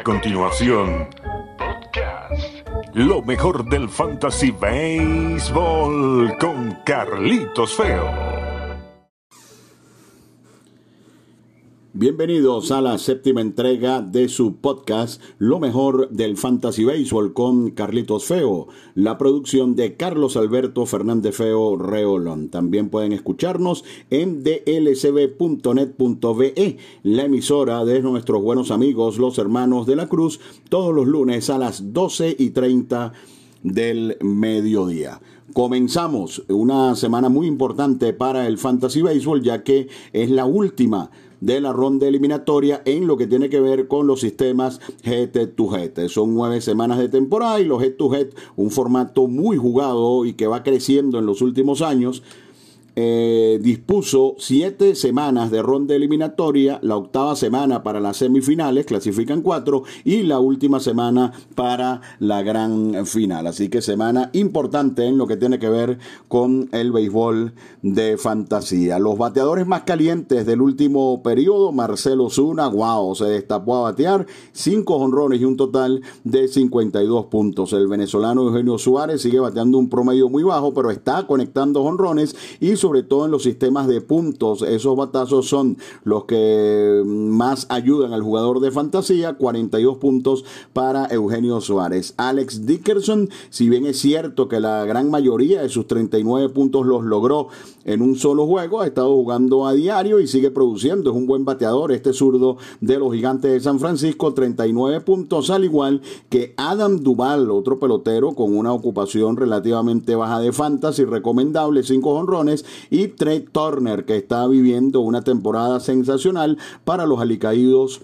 A continuación, podcast. Lo mejor del Fantasy Baseball con Carlitos Feo. Bienvenidos a la séptima entrega de su podcast Lo mejor del Fantasy Baseball con Carlitos Feo, la producción de Carlos Alberto Fernández Feo Reolón. También pueden escucharnos en dlcb.net.be, la emisora de nuestros buenos amigos los hermanos de la Cruz, todos los lunes a las 12 y 30 del mediodía. Comenzamos una semana muy importante para el Fantasy Baseball ya que es la última de la ronda eliminatoria en lo que tiene que ver con los sistemas head to head. Son nueve semanas de temporada y los head to head, un formato muy jugado y que va creciendo en los últimos años eh, dispuso siete semanas de ronda eliminatoria, la octava semana para las semifinales, clasifican cuatro, y la última semana para la gran final. Así que semana importante en lo que tiene que ver con el béisbol de fantasía. Los bateadores más calientes del último periodo, Marcelo Zuna, wow, se destapó a batear, cinco honrones y un total de 52 puntos. El venezolano Eugenio Suárez sigue bateando un promedio muy bajo, pero está conectando honrones y sobre todo en los sistemas de puntos. Esos batazos son los que más ayudan al jugador de fantasía. 42 puntos para Eugenio Suárez. Alex Dickerson, si bien es cierto que la gran mayoría de sus 39 puntos los logró en un solo juego, ha estado jugando a diario y sigue produciendo. Es un buen bateador este zurdo de los gigantes de San Francisco. 39 puntos, al igual que Adam Duval, otro pelotero con una ocupación relativamente baja de fantasy, recomendable, 5 honrones y Trey Turner, que está viviendo una temporada sensacional para los alicaídos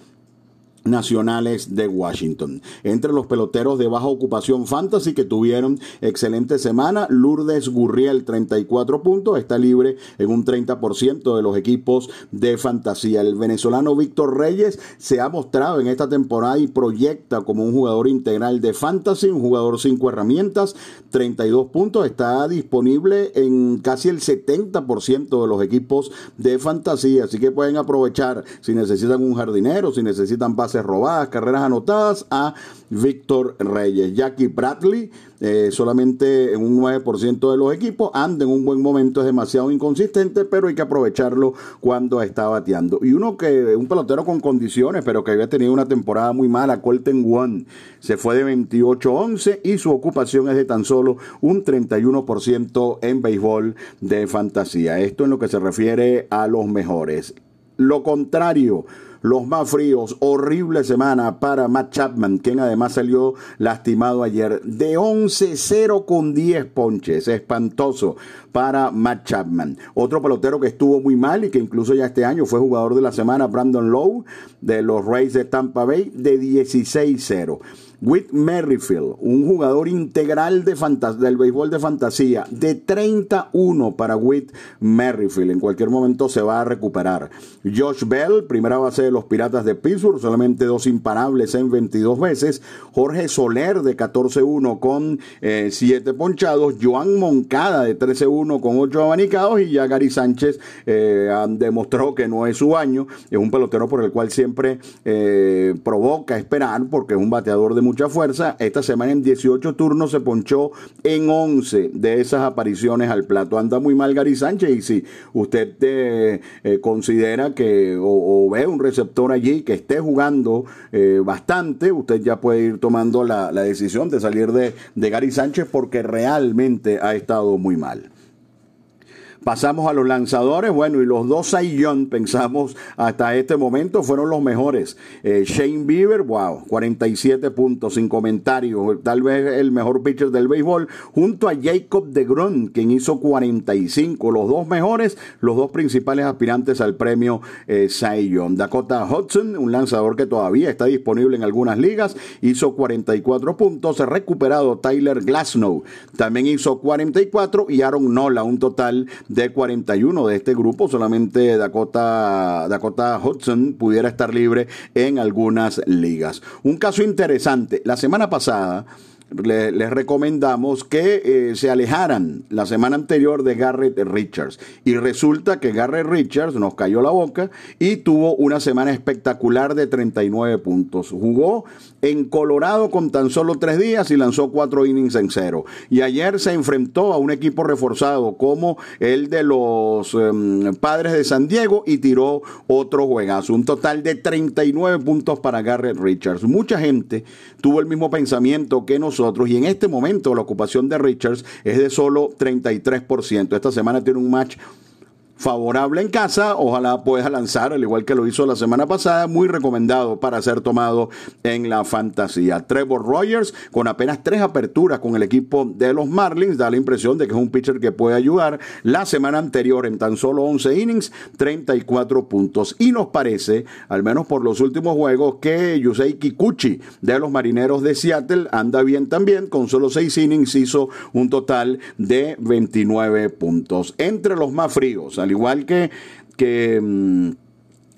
nacionales de Washington. Entre los peloteros de baja ocupación fantasy que tuvieron excelente semana, Lourdes Gurriel 34 puntos, está libre en un 30% de los equipos de fantasía. El venezolano Víctor Reyes se ha mostrado en esta temporada y proyecta como un jugador integral de fantasy, un jugador cinco herramientas, 32 puntos, está disponible en casi el 70% de los equipos de fantasía, así que pueden aprovechar si necesitan un jardinero, si necesitan robadas, carreras anotadas a Víctor Reyes. Jackie Bradley, eh, solamente en un 9% de los equipos, anda en un buen momento, es demasiado inconsistente, pero hay que aprovecharlo cuando está bateando. Y uno que, un pelotero con condiciones, pero que había tenido una temporada muy mala, Colton One, se fue de 28-11 y su ocupación es de tan solo un 31% en béisbol de fantasía. Esto en lo que se refiere a los mejores. Lo contrario, los más fríos. Horrible semana para Matt Chapman, quien además salió lastimado ayer. De 11-0 con 10 ponches. Espantoso para Matt Chapman. Otro pelotero que estuvo muy mal y que incluso ya este año fue jugador de la semana, Brandon Lowe, de los Rays de Tampa Bay, de 16-0. Whit Merrifield, un jugador integral de del béisbol de fantasía, de 31 para Whit Merrifield. En cualquier momento se va a recuperar. Josh Bell, primera base de los Piratas de Pittsburgh, solamente dos imparables en 22 veces. Jorge Soler, de 14-1 con 7 eh, ponchados. Joan Moncada, de 13-1 con 8 abanicados. Y ya Gary Sánchez eh, demostró que no es su año. Es un pelotero por el cual siempre eh, provoca esperar, porque es un bateador de mucha fuerza. Esta semana en 18 turnos se ponchó en 11 de esas apariciones al plato. Anda muy mal Gary Sánchez y si usted eh, eh, considera que o, ve un receptor allí que esté jugando eh, bastante, usted ya puede ir tomando la, decisión de salir de, de Gary Sánchez porque realmente ha estado muy mal. Pasamos a los lanzadores, bueno, y los dos Saiyón, pensamos hasta este momento, fueron los mejores. Eh, Shane Bieber, wow, 47 puntos, sin comentarios, tal vez el mejor pitcher del béisbol, junto a Jacob de Grun, quien hizo 45, los dos mejores, los dos principales aspirantes al premio eh, Dakota Hudson, un lanzador que todavía está disponible en algunas ligas, hizo 44 puntos, recuperado Tyler Glasnow, también hizo 44 y Aaron Nola, un total de 41 de este grupo, solamente Dakota, Dakota Hudson pudiera estar libre en algunas ligas. Un caso interesante, la semana pasada les recomendamos que eh, se alejaran la semana anterior de Garrett Richards. Y resulta que Garrett Richards nos cayó la boca y tuvo una semana espectacular de 39 puntos. Jugó en Colorado con tan solo tres días y lanzó cuatro innings en cero. Y ayer se enfrentó a un equipo reforzado como el de los em, padres de San Diego y tiró otro juegazo. Un total de 39 puntos para Garrett Richards. Mucha gente tuvo el mismo pensamiento que nosotros y en este momento la ocupación de Richards es de solo 33%. Esta semana tiene un match favorable en casa, ojalá pueda lanzar, al igual que lo hizo la semana pasada, muy recomendado para ser tomado en la fantasía. Trevor Rogers, con apenas tres aperturas con el equipo de los Marlins, da la impresión de que es un pitcher que puede ayudar. La semana anterior, en tan solo 11 innings, 34 puntos. Y nos parece, al menos por los últimos juegos, que Yusei Kikuchi de los Marineros de Seattle anda bien también, con solo 6 innings hizo un total de 29 puntos. Entre los más fríos, al igual que, que mm,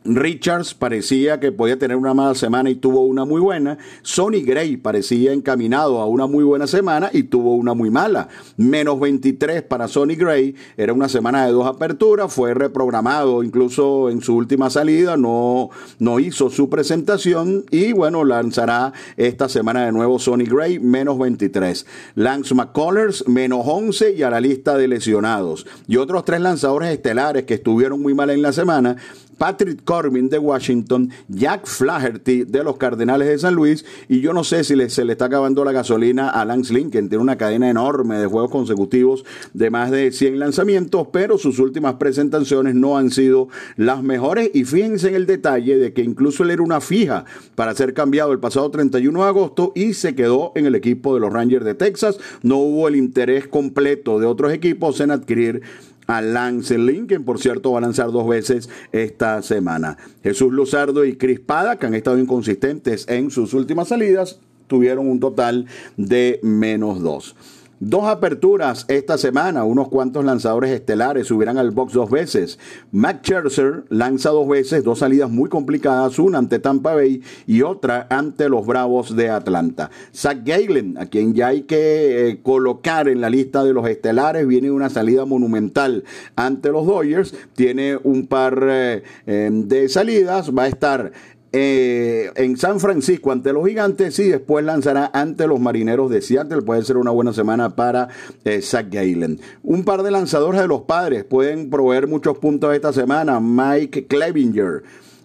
Richards parecía que podía tener una mala semana y tuvo una muy buena. Sonny Gray parecía encaminado a una muy buena semana y tuvo una muy mala. Menos 23 para Sonny Gray. Era una semana de dos aperturas. Fue reprogramado incluso en su última salida. No, no hizo su presentación y bueno, lanzará esta semana de nuevo Sonny Gray. Menos 23. Lance McCullers menos 11 y a la lista de lesionados. Y otros tres lanzadores estelares que estuvieron muy mal en la semana Patrick Corbin de Washington, Jack Flaherty de los Cardenales de San Luis, y yo no sé si se le está acabando la gasolina a Lance Lincoln, tiene una cadena enorme de juegos consecutivos de más de 100 lanzamientos, pero sus últimas presentaciones no han sido las mejores, y fíjense en el detalle de que incluso él era una fija para ser cambiado el pasado 31 de agosto y se quedó en el equipo de los Rangers de Texas, no hubo el interés completo de otros equipos en adquirir a Lance Lincoln, por cierto va a lanzar dos veces esta semana. Jesús Luzardo y Crispada, que han estado inconsistentes en sus últimas salidas, tuvieron un total de menos dos. Dos aperturas esta semana, unos cuantos lanzadores estelares subirán al box dos veces. Matt Scherzer lanza dos veces, dos salidas muy complicadas, una ante Tampa Bay y otra ante los Bravos de Atlanta. Zach Galen, a quien ya hay que eh, colocar en la lista de los estelares, viene una salida monumental ante los Dodgers, tiene un par eh, eh, de salidas, va a estar eh, en San Francisco ante los gigantes y después lanzará ante los marineros de Seattle. Puede ser una buena semana para eh, Zach Galen. Un par de lanzadores de los padres pueden proveer muchos puntos esta semana. Mike Clevinger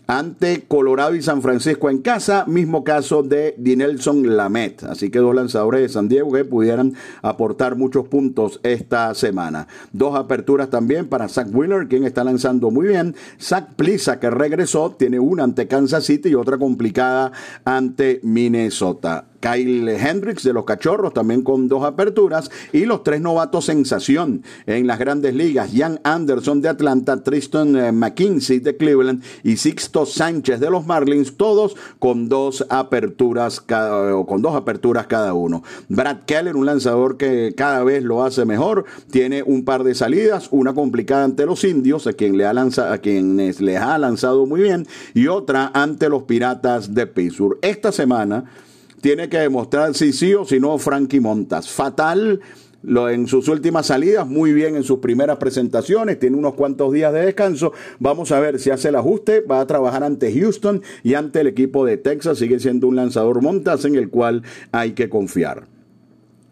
ante Colorado y San Francisco en casa, mismo caso de Dinelson Lamet. Así que dos lanzadores de San Diego que pudieran aportar muchos puntos esta semana. Dos aperturas también para Zach Wheeler, quien está lanzando muy bien. Zach Plisa, que regresó, tiene una ante Kansas City y otra complicada ante Minnesota. Kyle Hendricks de los Cachorros, también con dos aperturas, y los tres novatos sensación en las grandes ligas, Jan Anderson de Atlanta, Tristan eh, McKinsey de Cleveland y Sixto Sánchez de los Marlins, todos con dos aperturas cada, o con dos aperturas cada uno. Brad Keller, un lanzador que cada vez lo hace mejor, tiene un par de salidas, una complicada ante los indios, a quien le ha lanzado, a quienes les ha lanzado muy bien, y otra ante los piratas de Pittsburgh. Esta semana tiene que demostrar si sí o si no Frankie Montas. Fatal en sus últimas salidas, muy bien en sus primeras presentaciones, tiene unos cuantos días de descanso. Vamos a ver si hace el ajuste, va a trabajar ante Houston y ante el equipo de Texas, sigue siendo un lanzador Montas en el cual hay que confiar.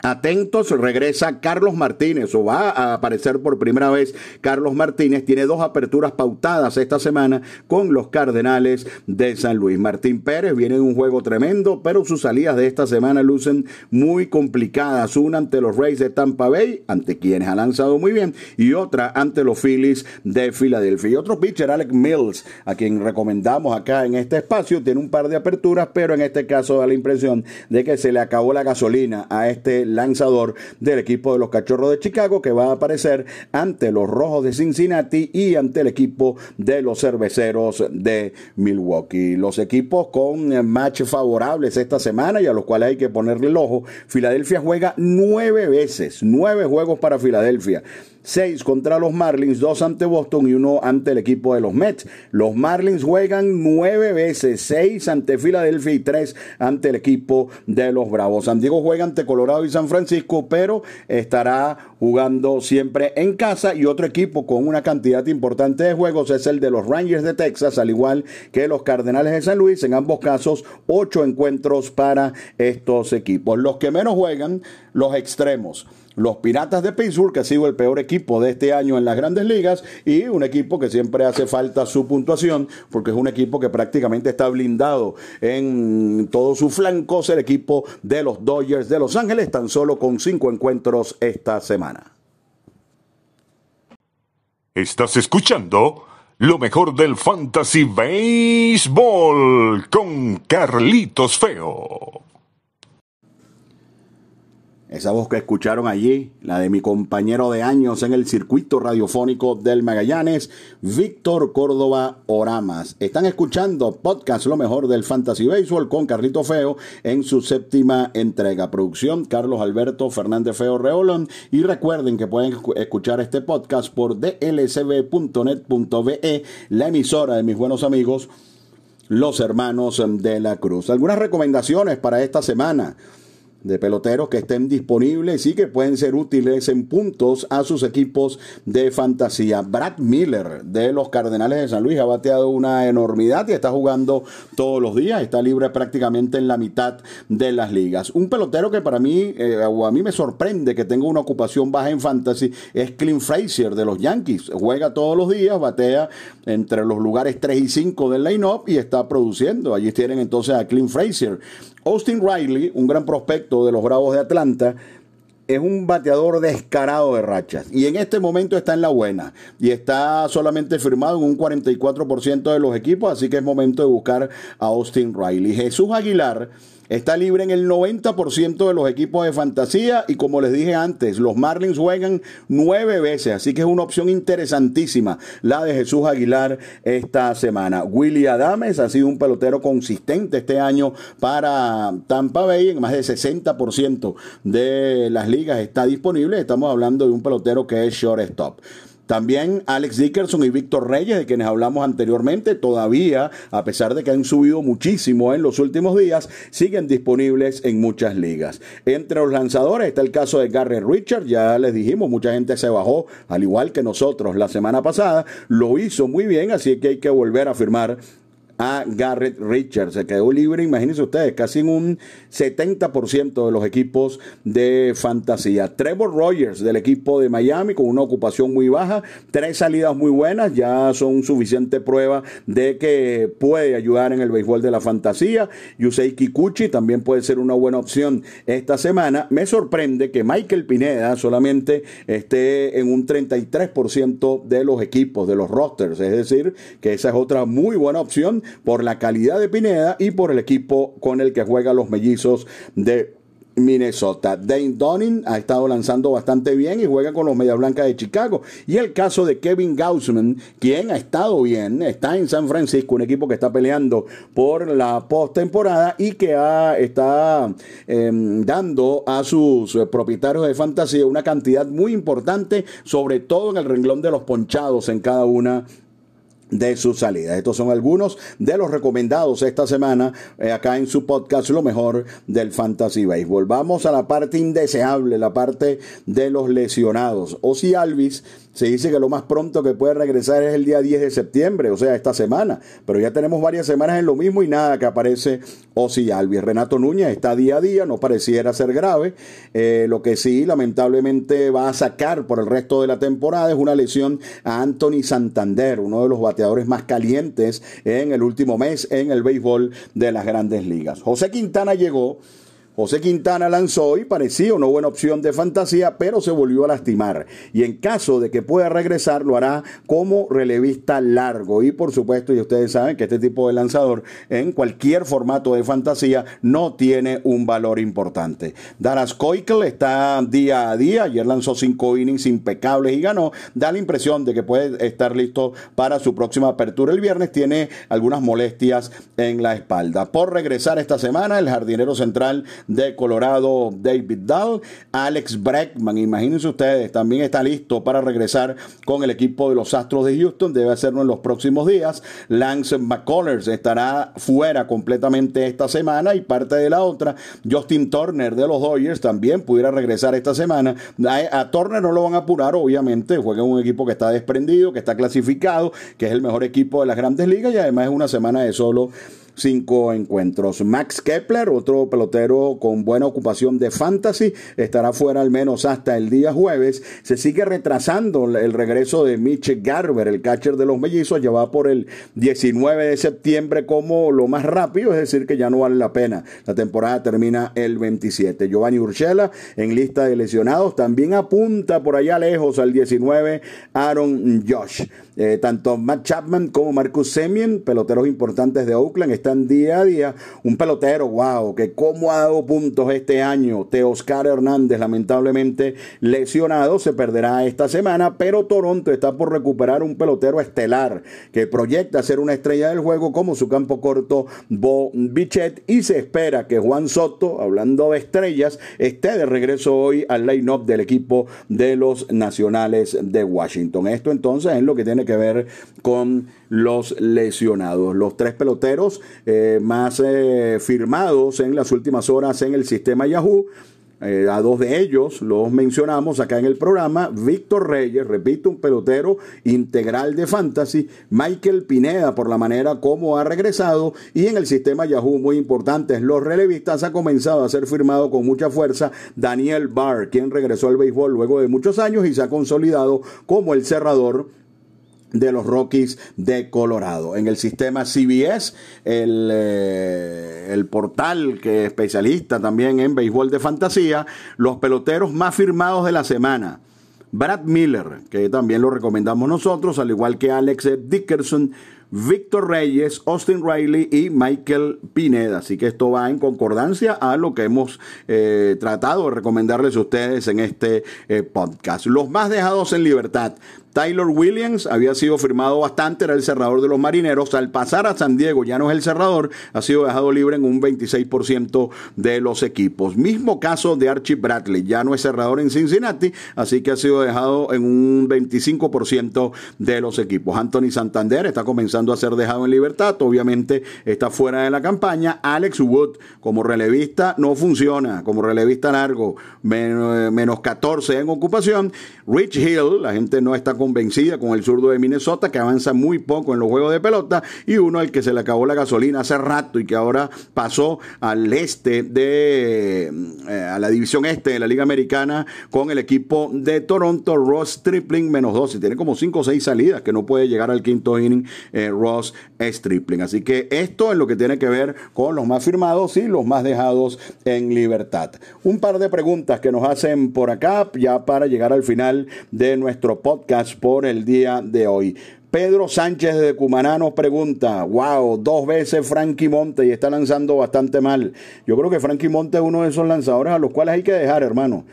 Atentos, regresa Carlos Martínez o va a aparecer por primera vez Carlos Martínez. Tiene dos aperturas pautadas esta semana con los Cardenales de San Luis. Martín Pérez viene de un juego tremendo, pero sus salidas de esta semana lucen muy complicadas. Una ante los Rays de Tampa Bay, ante quienes ha lanzado muy bien, y otra ante los Phillies de Filadelfia. Y otro pitcher, Alec Mills, a quien recomendamos acá en este espacio, tiene un par de aperturas, pero en este caso da la impresión de que se le acabó la gasolina a este lanzador del equipo de los Cachorros de Chicago que va a aparecer ante los Rojos de Cincinnati y ante el equipo de los Cerveceros de Milwaukee. Los equipos con eh, match favorables esta semana y a los cuales hay que ponerle el ojo. Filadelfia juega nueve veces, nueve juegos para Filadelfia. Seis contra los Marlins, dos ante Boston y uno ante el equipo de los Mets. Los Marlins juegan nueve veces, seis ante Filadelfia y tres ante el equipo de los Bravos. San Diego juega ante Colorado y San Francisco, pero estará jugando siempre en casa y otro equipo con una cantidad importante de juegos es el de los Rangers de Texas, al igual que los Cardenales de San Luis. En ambos casos, ocho encuentros para estos equipos. Los que menos juegan, los extremos los Piratas de Pittsburgh, que ha sido el peor equipo de este año en las grandes ligas, y un equipo que siempre hace falta su puntuación, porque es un equipo que prácticamente está blindado en todos sus flancos, el equipo de los Dodgers de Los Ángeles, tan solo con cinco encuentros esta semana. Estás escuchando lo mejor del Fantasy Baseball con Carlitos Feo. Esa voz que escucharon allí, la de mi compañero de años en el circuito radiofónico del Magallanes, Víctor Córdoba Oramas. Están escuchando podcast Lo mejor del Fantasy Baseball con Carlito Feo en su séptima entrega. Producción Carlos Alberto Fernández Feo Reolón. Y recuerden que pueden escuchar este podcast por dlcb.net.be, la emisora de mis buenos amigos, los hermanos de la Cruz. Algunas recomendaciones para esta semana de peloteros que estén disponibles y que pueden ser útiles en puntos a sus equipos de fantasía. Brad Miller de los Cardenales de San Luis ha bateado una enormidad y está jugando todos los días, está libre prácticamente en la mitad de las ligas. Un pelotero que para mí, eh, o a mí me sorprende que tenga una ocupación baja en fantasy, es Clint Frazier de los Yankees. Juega todos los días, batea entre los lugares 3 y 5 del line-up y está produciendo. Allí tienen entonces a Clint Frazier. Austin Riley, un gran prospecto de los Bravos de Atlanta, es un bateador descarado de rachas y en este momento está en la buena y está solamente firmado en un 44% de los equipos, así que es momento de buscar a Austin Riley. Jesús Aguilar Está libre en el 90% de los equipos de fantasía y como les dije antes, los Marlins juegan nueve veces, así que es una opción interesantísima la de Jesús Aguilar esta semana. Willy Adames ha sido un pelotero consistente este año para Tampa Bay, en más del 60% de las ligas está disponible, estamos hablando de un pelotero que es shortstop. También Alex Dickerson y Víctor Reyes, de quienes hablamos anteriormente, todavía, a pesar de que han subido muchísimo en los últimos días, siguen disponibles en muchas ligas. Entre los lanzadores está el caso de Gary Richard, ya les dijimos, mucha gente se bajó, al igual que nosotros la semana pasada, lo hizo muy bien, así que hay que volver a firmar a Garrett Richards. Se quedó libre, imagínense ustedes, casi en un 70% de los equipos de fantasía. Trevor Rogers del equipo de Miami con una ocupación muy baja, tres salidas muy buenas, ya son suficiente prueba de que puede ayudar en el béisbol de la fantasía. Yusei Kikuchi también puede ser una buena opción esta semana. Me sorprende que Michael Pineda solamente esté en un 33% de los equipos, de los rosters, es decir, que esa es otra muy buena opción por la calidad de Pineda y por el equipo con el que juega los mellizos de Minnesota. Dane Donning ha estado lanzando bastante bien y juega con los Medias Blancas de Chicago. Y el caso de Kevin Gaussman, quien ha estado bien, está en San Francisco, un equipo que está peleando por la postemporada y que está em, dando a sus propietarios de fantasía una cantidad muy importante, sobre todo en el renglón de los ponchados en cada una de su salida. Estos son algunos de los recomendados esta semana eh, acá en su podcast Lo mejor del Fantasy Baseball. Vamos a la parte indeseable, la parte de los lesionados. si Alvis se dice que lo más pronto que puede regresar es el día 10 de septiembre, o sea, esta semana. Pero ya tenemos varias semanas en lo mismo y nada que aparece Osi Alvis. Renato Núñez está día a día, no pareciera ser grave. Eh, lo que sí, lamentablemente, va a sacar por el resto de la temporada es una lesión a Anthony Santander, uno de los bateadores más calientes en el último mes en el béisbol de las grandes ligas. José Quintana llegó José Quintana lanzó y parecía una buena opción de fantasía, pero se volvió a lastimar. Y en caso de que pueda regresar, lo hará como relevista largo. Y por supuesto, y ustedes saben que este tipo de lanzador en cualquier formato de fantasía no tiene un valor importante. Daras Koikel está día a día. Ayer lanzó cinco innings impecables y ganó. Da la impresión de que puede estar listo para su próxima apertura el viernes. Tiene algunas molestias en la espalda. Por regresar esta semana, el jardinero central de Colorado, David Dahl. Alex Breckman, imagínense ustedes, también está listo para regresar con el equipo de los Astros de Houston. Debe hacerlo en los próximos días. Lance McCullers estará fuera completamente esta semana y parte de la otra. Justin Turner de los Dodgers también pudiera regresar esta semana. A, Turner no lo van a apurar, obviamente. Juega un equipo que está desprendido, que está clasificado, que es el mejor equipo de las grandes ligas y además es una semana de solo cinco encuentros. Max Kepler, otro pelotero con buena ocupación de fantasy, estará fuera al menos hasta el día jueves. Se sigue retrasando el regreso de Mitch Garber, el catcher de los mellizos, ya por el 19 de septiembre como lo más rápido, es decir, que ya no vale la pena. La temporada termina el 27. Giovanni Urshela en lista de lesionados también apunta por allá lejos al 19 Aaron Josh. Eh, tanto Matt Chapman como Marcus Semien, peloteros importantes de Oakland, están día a día. Un pelotero, wow, que como ha dado puntos este año. Teoscar Hernández, lamentablemente lesionado, se perderá esta semana, pero Toronto está por recuperar un pelotero estelar que proyecta ser una estrella del juego como su campo corto Bo Bichet y se espera que Juan Soto, hablando de estrellas, esté de regreso hoy al line-up del equipo de los Nacionales de Washington. Esto entonces es lo que tiene que ver con los lesionados. Los tres peloteros eh, más eh, firmados en las últimas horas en el sistema Yahoo. Eh, a dos de ellos los mencionamos acá en el programa. Víctor Reyes, repito, un pelotero integral de fantasy. Michael Pineda, por la manera como ha regresado. Y en el sistema Yahoo, muy importantes, los relevistas, ha comenzado a ser firmado con mucha fuerza Daniel Barr, quien regresó al béisbol luego de muchos años y se ha consolidado como el cerrador de los Rockies de Colorado. En el sistema CBS, el, eh, el portal que es especialista también en béisbol de fantasía, los peloteros más firmados de la semana. Brad Miller, que también lo recomendamos nosotros, al igual que Alex Dickerson, Víctor Reyes, Austin Riley y Michael Pineda. Así que esto va en concordancia a lo que hemos eh, tratado de recomendarles a ustedes en este eh, podcast. Los más dejados en libertad. Tyler Williams había sido firmado bastante, era el cerrador de los marineros. Al pasar a San Diego ya no es el cerrador, ha sido dejado libre en un 26% de los equipos. Mismo caso de Archie Bradley, ya no es cerrador en Cincinnati, así que ha sido dejado en un 25% de los equipos. Anthony Santander está comenzando a ser dejado en libertad, obviamente está fuera de la campaña. Alex Wood como relevista no funciona, como relevista largo, menos 14 en ocupación. Rich Hill, la gente no está convencida con el zurdo de Minnesota, que avanza muy poco en los juegos de pelota, y uno al que se le acabó la gasolina hace rato y que ahora pasó al este de, eh, a la división este de la Liga Americana con el equipo de Toronto, Ross Tripling menos dos, y tiene como cinco o seis salidas que no puede llegar al quinto inning eh, Ross Stripling. Así que esto es lo que tiene que ver con los más firmados y los más dejados en libertad. Un par de preguntas que nos hacen por acá, ya para llegar al final de nuestro podcast por el día de hoy. Pedro Sánchez de Cumaná nos pregunta, wow, dos veces Frankie Monte y está lanzando bastante mal. Yo creo que Frankie Monte es uno de esos lanzadores a los cuales hay que dejar, hermano.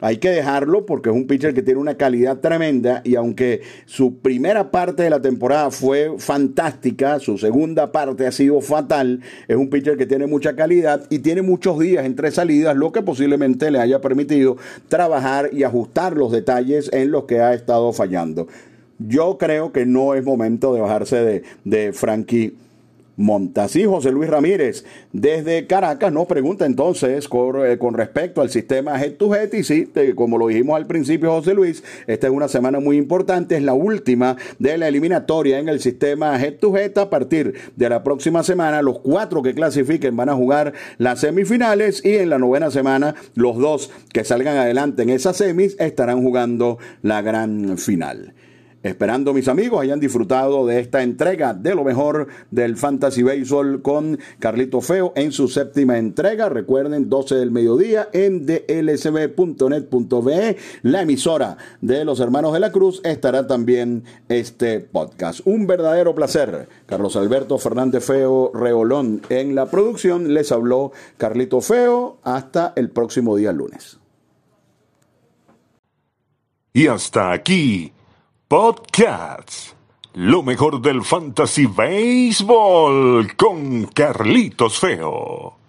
Hay que dejarlo porque es un pitcher que tiene una calidad tremenda y aunque su primera parte de la temporada fue fantástica, su segunda parte ha sido fatal, es un pitcher que tiene mucha calidad y tiene muchos días entre salidas, lo que posiblemente le haya permitido trabajar y ajustar los detalles en los que ha estado fallando. Yo creo que no es momento de bajarse de, de Frankie Montasí. José Luis Ramírez desde Caracas nos pregunta entonces eh, con, respecto al sistema Head to Head y sí, como lo dijimos al principio José Luis, esta es una semana muy importante, es la última de la eliminatoria en el sistema Head to Head a partir de la próxima semana los cuatro que clasifiquen van a jugar las semifinales y en la novena semana los dos que salgan adelante en esas semis estarán jugando la gran final. Esperando mis amigos hayan disfrutado de esta entrega de lo mejor del Fantasy Baseball con Carlito Feo en su séptima entrega. Recuerden, 12 del mediodía en dlsb.net.be, la emisora de los hermanos de la Cruz, estará también este podcast. Un verdadero placer. Carlos Alberto Fernández Feo Reolón en la producción. Les habló Carlito Feo. Hasta el próximo día lunes. Y hasta aquí Podcasts. Lo mejor del fantasy baseball con Carlitos Feo.